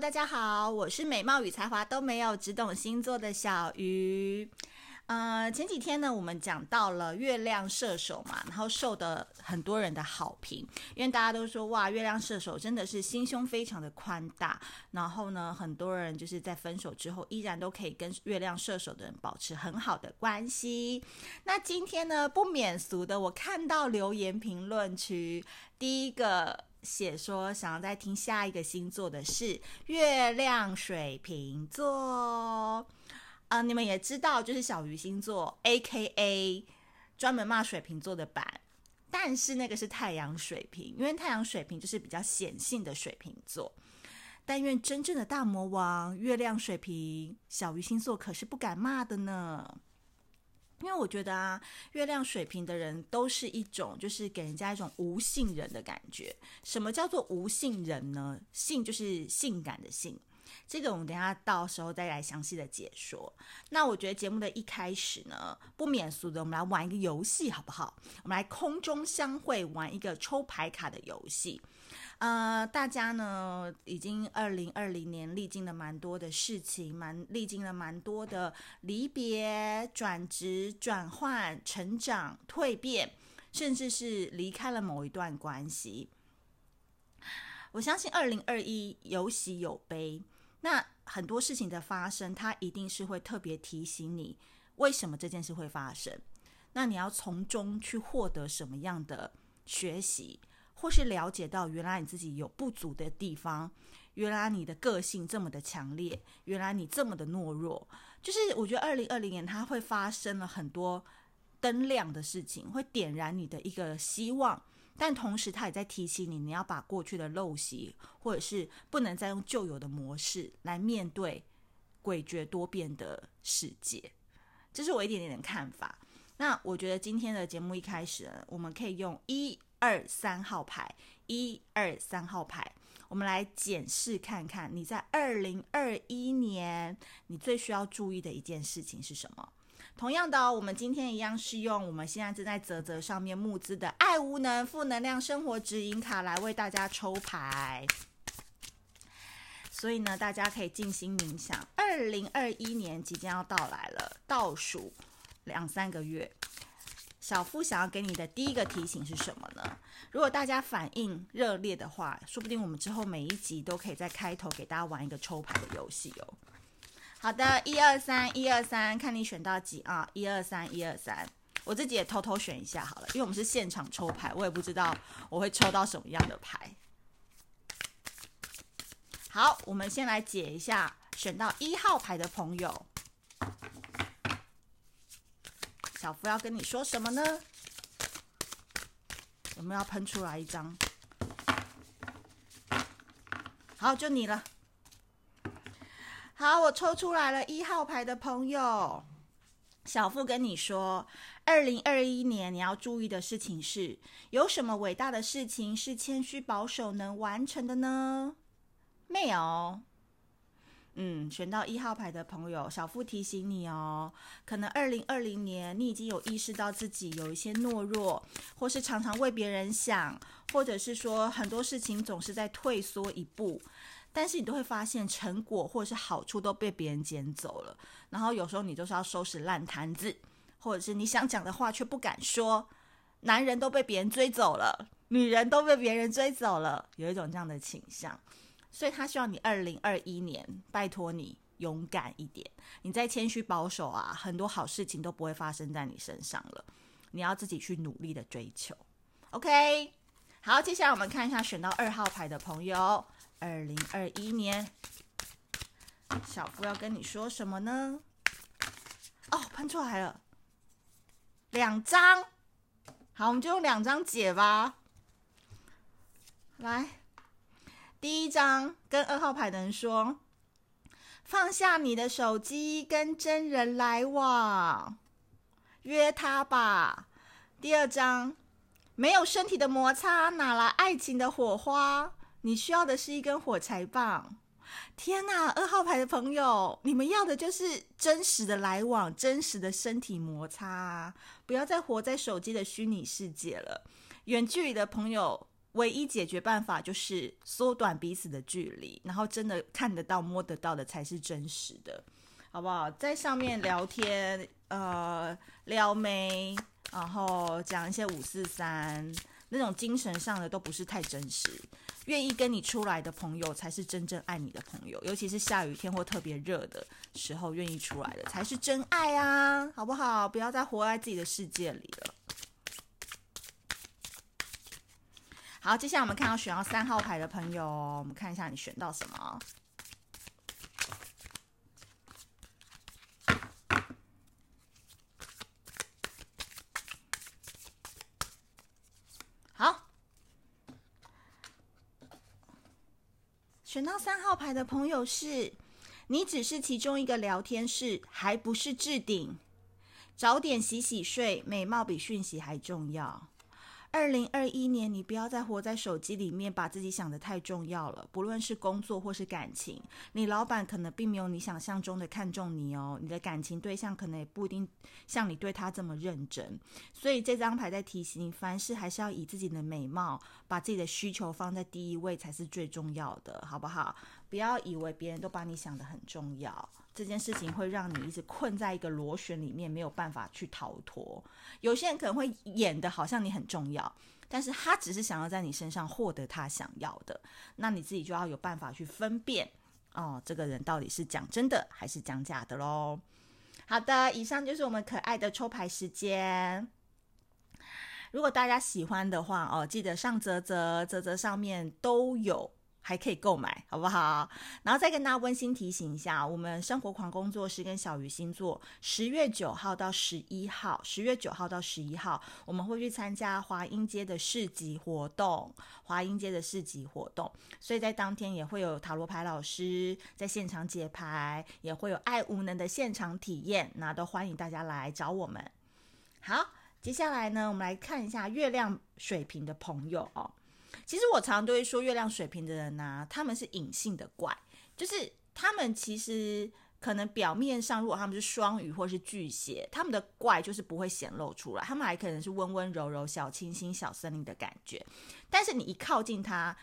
大家好，我是美貌与才华都没有，只懂星座的小鱼。呃，前几天呢，我们讲到了月亮射手嘛，然后受的很多人的好评，因为大家都说哇，月亮射手真的是心胸非常的宽大，然后呢，很多人就是在分手之后依然都可以跟月亮射手的人保持很好的关系。那今天呢，不免俗的，我看到留言评论区第一个写说想要再听下一个星座的是月亮水瓶座。啊、你们也知道，就是小鱼星座，A.K.A. 专门骂水瓶座的版，但是那个是太阳水瓶，因为太阳水瓶就是比较显性的水瓶座。但愿真正的大魔王月亮水瓶，小鱼星座可是不敢骂的呢。因为我觉得啊，月亮水瓶的人都是一种，就是给人家一种无性人的感觉。什么叫做无性人呢？性就是性感的性。这个我们等下到时候再来详细的解说。那我觉得节目的一开始呢，不免俗的，我们来玩一个游戏好不好？我们来空中相会，玩一个抽牌卡的游戏。呃，大家呢已经二零二零年历经了蛮多的事情，蛮历经了蛮多的离别、转职、转换、成长、蜕变，甚至是离开了某一段关系。我相信二零二一有喜有悲。那很多事情的发生，它一定是会特别提醒你为什么这件事会发生。那你要从中去获得什么样的学习，或是了解到原来你自己有不足的地方，原来你的个性这么的强烈，原来你这么的懦弱。就是我觉得二零二零年它会发生了很多灯亮的事情，会点燃你的一个希望。但同时，他也在提醒你，你要把过去的陋习，或者是不能再用旧有的模式来面对诡谲多变的世界。这是我一点点的看法。那我觉得今天的节目一开始，我们可以用一二三号牌，一二三号牌，我们来检视看看你在二零二一年你最需要注意的一件事情是什么。同样的哦，我们今天一样是用我们现在正在泽泽上面募资的爱无能负能量生活指引卡来为大家抽牌，所以呢，大家可以静心冥想。二零二一年即将要到来了，倒数两三个月，小夫想要给你的第一个提醒是什么呢？如果大家反应热烈的话，说不定我们之后每一集都可以在开头给大家玩一个抽牌的游戏哦。好的，一二三，一二三，看你选到几啊？一二三，一二三，我自己也偷偷选一下好了，因为我们是现场抽牌，我也不知道我会抽到什么样的牌。好，我们先来解一下选到一号牌的朋友，小福要跟你说什么呢？我们要喷出来一张？好，就你了。好，我抽出来了一号牌的朋友，小富跟你说，二零二一年你要注意的事情是，有什么伟大的事情是谦虚保守能完成的呢？没有。嗯，选到一号牌的朋友，小富提醒你哦，可能二零二零年你已经有意识到自己有一些懦弱，或是常常为别人想，或者是说很多事情总是在退缩一步。但是你都会发现成果或是好处都被别人捡走了，然后有时候你就是要收拾烂摊子，或者是你想讲的话却不敢说，男人都被别人追走了，女人都被别人追走了，有一种这样的倾向，所以他希望你二零二一年拜托你勇敢一点，你再谦虚保守啊，很多好事情都不会发生在你身上了，你要自己去努力的追求，OK？好，接下来我们看一下选到二号牌的朋友。二零二一年，小夫要跟你说什么呢？哦，喷出来了，两张，好，我们就用两张解吧。来，第一张跟二号牌的人说：放下你的手机，跟真人来往，约他吧。第二张，没有身体的摩擦，哪来爱情的火花？你需要的是一根火柴棒。天哪，二号牌的朋友，你们要的就是真实的来往，真实的身体摩擦，不要再活在手机的虚拟世界了。远距离的朋友唯一解决办法就是缩短彼此的距离，然后真的看得到、摸得到的才是真实的，好不好？在上面聊天，呃，撩妹，然后讲一些五四三那种精神上的都不是太真实。愿意跟你出来的朋友才是真正爱你的朋友，尤其是下雨天或特别热的时候，愿意出来的才是真爱啊，好不好？不要再活在自己的世界里了。好，接下来我们看到选到三号牌的朋友，我们看一下你选到什么。好，选到三号牌的朋友是，你只是其中一个聊天室，还不是置顶。早点洗洗睡，美貌比讯息还重要。二零二一年，你不要再活在手机里面，把自己想得太重要了。不论是工作或是感情，你老板可能并没有你想象中的看重你哦。你的感情对象可能也不一定像你对他这么认真。所以这张牌在提醒你，凡事还是要以自己的美貌，把自己的需求放在第一位才是最重要的，好不好？不要以为别人都把你想得很重要。这件事情会让你一直困在一个螺旋里面，没有办法去逃脱。有些人可能会演得好像你很重要，但是他只是想要在你身上获得他想要的。那你自己就要有办法去分辨哦，这个人到底是讲真的还是讲假的喽。好的，以上就是我们可爱的抽牌时间。如果大家喜欢的话哦，记得上泽泽、泽泽上面都有。还可以购买，好不好？然后再跟大家温馨提醒一下，我们生活狂工作室跟小鱼星座，十月九号到十一号，十月九号到十一号，我们会去参加华阴街的市集活动，华阴街的市集活动，所以在当天也会有塔罗牌老师在现场解牌，也会有爱无能的现场体验，那都欢迎大家来找我们。好，接下来呢，我们来看一下月亮水瓶的朋友哦。其实我常常都会说，月亮水瓶的人呢、他们是隐性的怪，就是他们其实可能表面上，如果他们是双鱼或是巨蟹，他们的怪就是不会显露出来，他们还可能是温温柔柔、小清新、小森林的感觉。但是你一靠近他，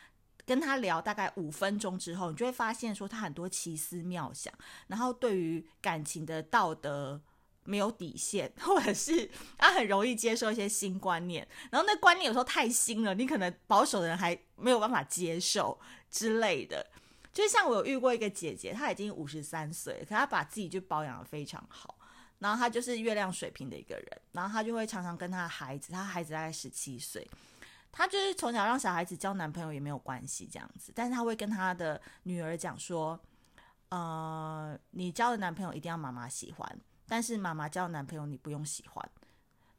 跟他聊大概五分钟之后，你就会发现说他很多奇思妙想，然后对于感情的道德。没有底线，或者是他很容易接受一些新观念，然后那观念有时候太新了，你可能保守的人还没有办法接受之类的。就像我有遇过一个姐姐，她已经五十三岁，可她把自己就保养的非常好，然后她就是月亮水瓶的一个人，然后她就会常常跟她的孩子，她孩子大概十七岁，她就是从小让小孩子交男朋友也没有关系这样子，但是她会跟她的女儿讲说，呃，你交的男朋友一定要妈妈喜欢。但是妈妈交男朋友你不用喜欢，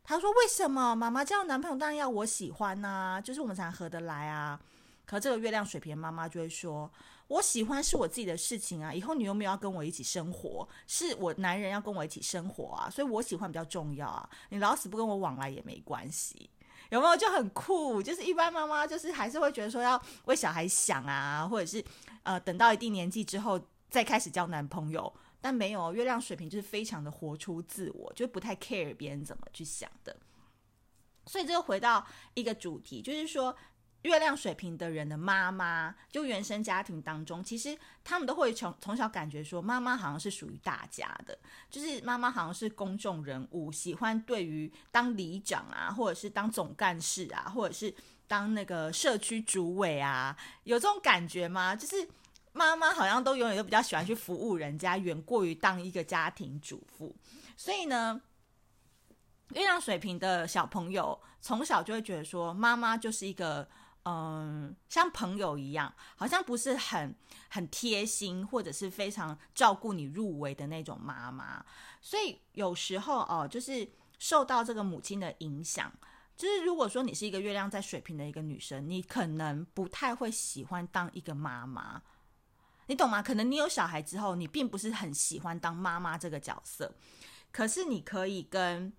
他说为什么？妈妈交男朋友当然要我喜欢呐、啊，就是我们才合得来啊。可这个月亮水瓶妈妈就会说，我喜欢是我自己的事情啊，以后你又没有要跟我一起生活，是我男人要跟我一起生活啊，所以我喜欢比较重要啊。你老死不跟我往来也没关系，有没有？就很酷，就是一般妈妈就是还是会觉得说要为小孩想啊，或者是呃等到一定年纪之后再开始交男朋友。但没有，月亮水瓶就是非常的活出自我，就不太 care 别人怎么去想的。所以这个回到一个主题，就是说月亮水瓶的人的妈妈，就原生家庭当中，其实他们都会从从小感觉说，妈妈好像是属于大家的，就是妈妈好像是公众人物，喜欢对于当里长啊，或者是当总干事啊，或者是当那个社区主委啊，有这种感觉吗？就是。妈妈好像都永远都比较喜欢去服务人家，远过于当一个家庭主妇。所以呢，月亮水瓶的小朋友从小就会觉得说，妈妈就是一个嗯，像朋友一样，好像不是很很贴心，或者是非常照顾你入围的那种妈妈。所以有时候哦，就是受到这个母亲的影响，就是如果说你是一个月亮在水瓶的一个女生，你可能不太会喜欢当一个妈妈。你懂吗？可能你有小孩之后，你并不是很喜欢当妈妈这个角色，可是你可以跟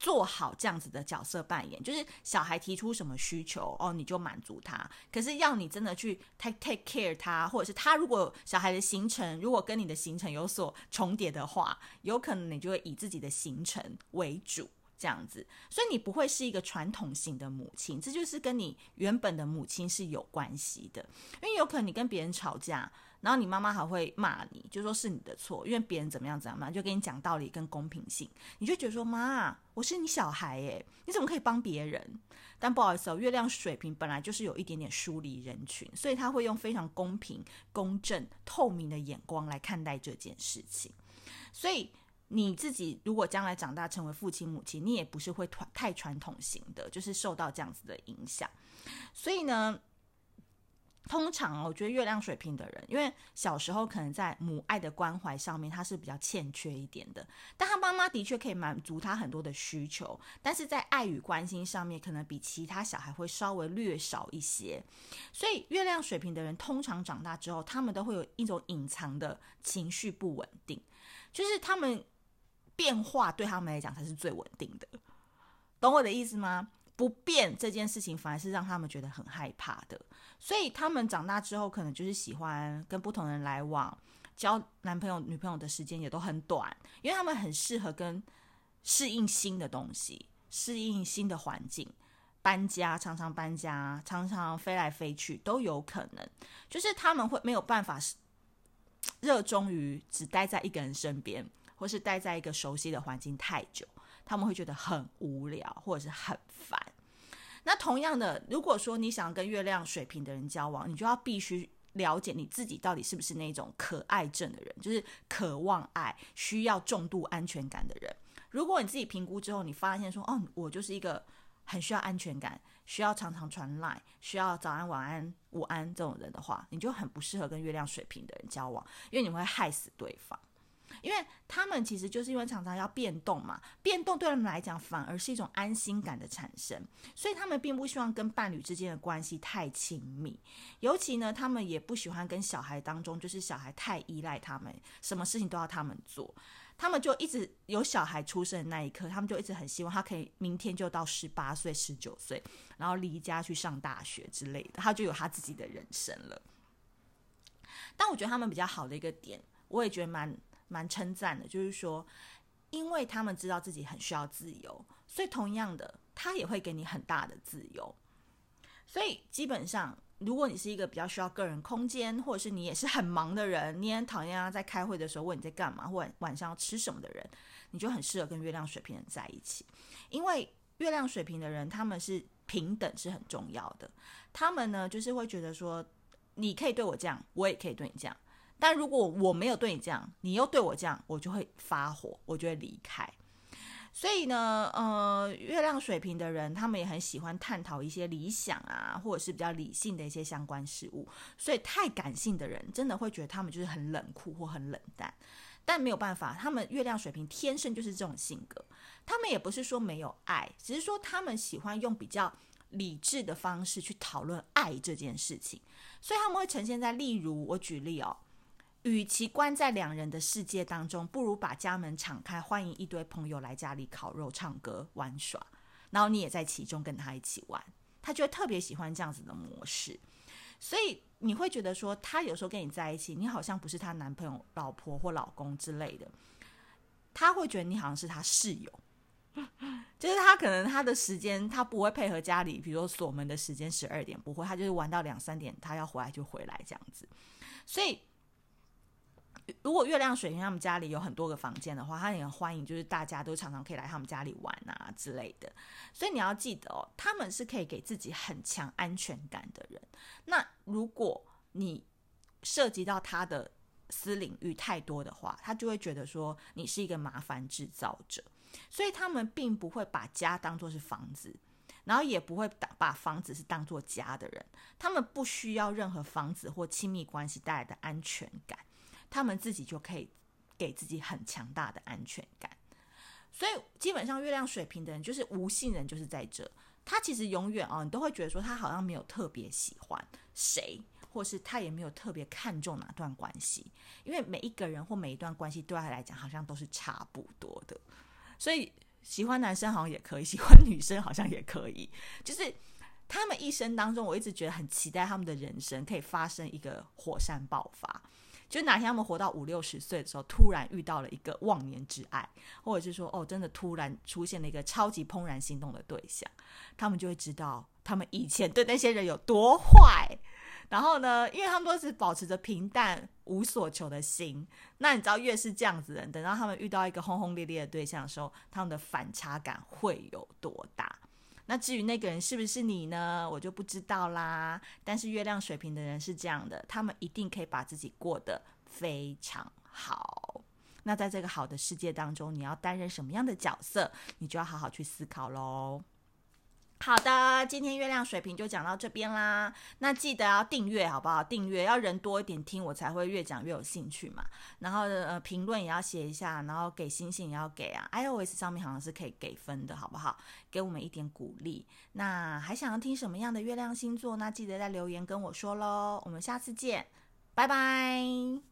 做好这样子的角色扮演，就是小孩提出什么需求哦，你就满足他。可是要你真的去 take take care 他，或者是他如果小孩的行程如果跟你的行程有所重叠的话，有可能你就会以自己的行程为主。这样子，所以你不会是一个传统型的母亲，这就是跟你原本的母亲是有关系的。因为有可能你跟别人吵架，然后你妈妈还会骂你，就说是你的错，因为别人怎么样怎么样，就跟你讲道理跟公平性，你就觉得说妈，我是你小孩耶，你怎么可以帮别人？但不好意思哦，月亮水平本来就是有一点点疏离人群，所以他会用非常公平、公正、透明的眼光来看待这件事情，所以。你自己如果将来长大成为父亲母亲，你也不是会太传统型的，就是受到这样子的影响。所以呢，通常我觉得月亮水瓶的人，因为小时候可能在母爱的关怀上面他是比较欠缺一点的，但他妈妈的确可以满足他很多的需求，但是在爱与关心上面可能比其他小孩会稍微略少一些。所以月亮水瓶的人通常长大之后，他们都会有一种隐藏的情绪不稳定，就是他们。变化对他们来讲才是最稳定的，懂我的意思吗？不变这件事情反而是让他们觉得很害怕的，所以他们长大之后可能就是喜欢跟不同人来往，交男朋友、女朋友的时间也都很短，因为他们很适合跟适应新的东西，适应新的环境，搬家常常搬家，常常飞来飞去都有可能，就是他们会没有办法热衷于只待在一个人身边。或是待在一个熟悉的环境太久，他们会觉得很无聊，或者是很烦。那同样的，如果说你想跟月亮水瓶的人交往，你就要必须了解你自己到底是不是那种可爱症的人，就是渴望爱、需要重度安全感的人。如果你自己评估之后，你发现说，哦，我就是一个很需要安全感、需要常常传赖、需要早安、晚安、午安这种人的话，你就很不适合跟月亮水瓶的人交往，因为你会害死对方。因为他们其实就是因为常常要变动嘛，变动对他们来讲反而是一种安心感的产生，所以他们并不希望跟伴侣之间的关系太亲密，尤其呢，他们也不喜欢跟小孩当中，就是小孩太依赖他们，什么事情都要他们做，他们就一直有小孩出生的那一刻，他们就一直很希望他可以明天就到十八岁、十九岁，然后离家去上大学之类的，他就有他自己的人生了。但我觉得他们比较好的一个点，我也觉得蛮。蛮称赞的，就是说，因为他们知道自己很需要自由，所以同样的，他也会给你很大的自由。所以基本上，如果你是一个比较需要个人空间，或者是你也是很忙的人，你也很讨厌啊，在开会的时候问你在干嘛，或晚上要吃什么的人，你就很适合跟月亮水瓶人在一起。因为月亮水瓶的人，他们是平等是很重要的。他们呢，就是会觉得说，你可以对我这样，我也可以对你这样。但如果我没有对你这样，你又对我这样，我就会发火，我就会离开。所以呢，呃，月亮水瓶的人，他们也很喜欢探讨一些理想啊，或者是比较理性的一些相关事物。所以，太感性的人，真的会觉得他们就是很冷酷或很冷淡。但没有办法，他们月亮水瓶天生就是这种性格。他们也不是说没有爱，只是说他们喜欢用比较理智的方式去讨论爱这件事情。所以他们会呈现在，例如我举例哦。与其关在两人的世界当中，不如把家门敞开，欢迎一堆朋友来家里烤肉、唱歌、玩耍，然后你也在其中跟他一起玩，他就会特别喜欢这样子的模式。所以你会觉得说，他有时候跟你在一起，你好像不是他男朋友、老婆或老公之类的，他会觉得你好像是他室友，就是他可能他的时间他不会配合家里，比如说锁门的时间十二点不会，他就是玩到两三点，他要回来就回来这样子，所以。如果月亮水瓶他们家里有很多个房间的话，他也欢迎，就是大家都常常可以来他们家里玩啊之类的。所以你要记得哦，他们是可以给自己很强安全感的人。那如果你涉及到他的私领域太多的话，他就会觉得说你是一个麻烦制造者。所以他们并不会把家当作是房子，然后也不会把房子是当作家的人。他们不需要任何房子或亲密关系带来的安全感。他们自己就可以给自己很强大的安全感，所以基本上月亮水瓶的人就是无性人，就是在这。他其实永远哦，你都会觉得说他好像没有特别喜欢谁，或是他也没有特别看重哪段关系，因为每一个人或每一段关系对他来讲好像都是差不多的。所以喜欢男生好像也可以，喜欢女生好像也可以，就是他们一生当中，我一直觉得很期待他们的人生可以发生一个火山爆发。就哪天他们活到五六十岁的时候，突然遇到了一个忘年之爱，或者是说哦，真的突然出现了一个超级怦然心动的对象，他们就会知道他们以前对那些人有多坏。然后呢，因为他们都是保持着平淡无所求的心，那你知道，越是这样子的人，等到他们遇到一个轰轰烈烈的对象的时候，他们的反差感会有多大？那至于那个人是不是你呢？我就不知道啦。但是月亮水瓶的人是这样的，他们一定可以把自己过得非常好。那在这个好的世界当中，你要担任什么样的角色，你就要好好去思考喽。好的，今天月亮水瓶就讲到这边啦。那记得要订阅，好不好？订阅要人多一点听，我才会越讲越有兴趣嘛。然后呃，评论也要写一下，然后给星星也要给啊。iOS 上面好像是可以给分的，好不好？给我们一点鼓励。那还想要听什么样的月亮星座？那记得在留言跟我说喽。我们下次见，拜拜。